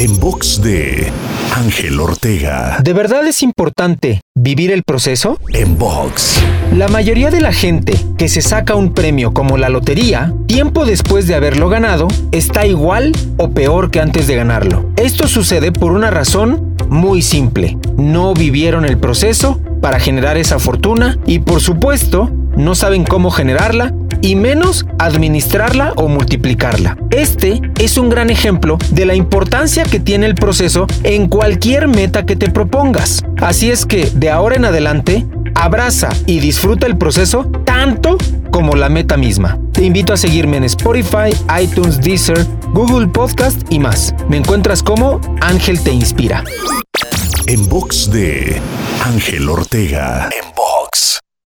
En box de Ángel Ortega. ¿De verdad es importante vivir el proceso? En box. La mayoría de la gente que se saca un premio como la lotería, tiempo después de haberlo ganado, está igual o peor que antes de ganarlo. Esto sucede por una razón muy simple. No vivieron el proceso para generar esa fortuna y por supuesto no saben cómo generarla y menos administrarla o multiplicarla. Este es un gran ejemplo de la importancia que tiene el proceso en cualquier meta que te propongas. Así es que de ahora en adelante, abraza y disfruta el proceso tanto como la meta misma. Te invito a seguirme en Spotify, iTunes, Deezer, Google Podcast y más. Me encuentras como Ángel Te Inspira. En box de Ángel Ortega.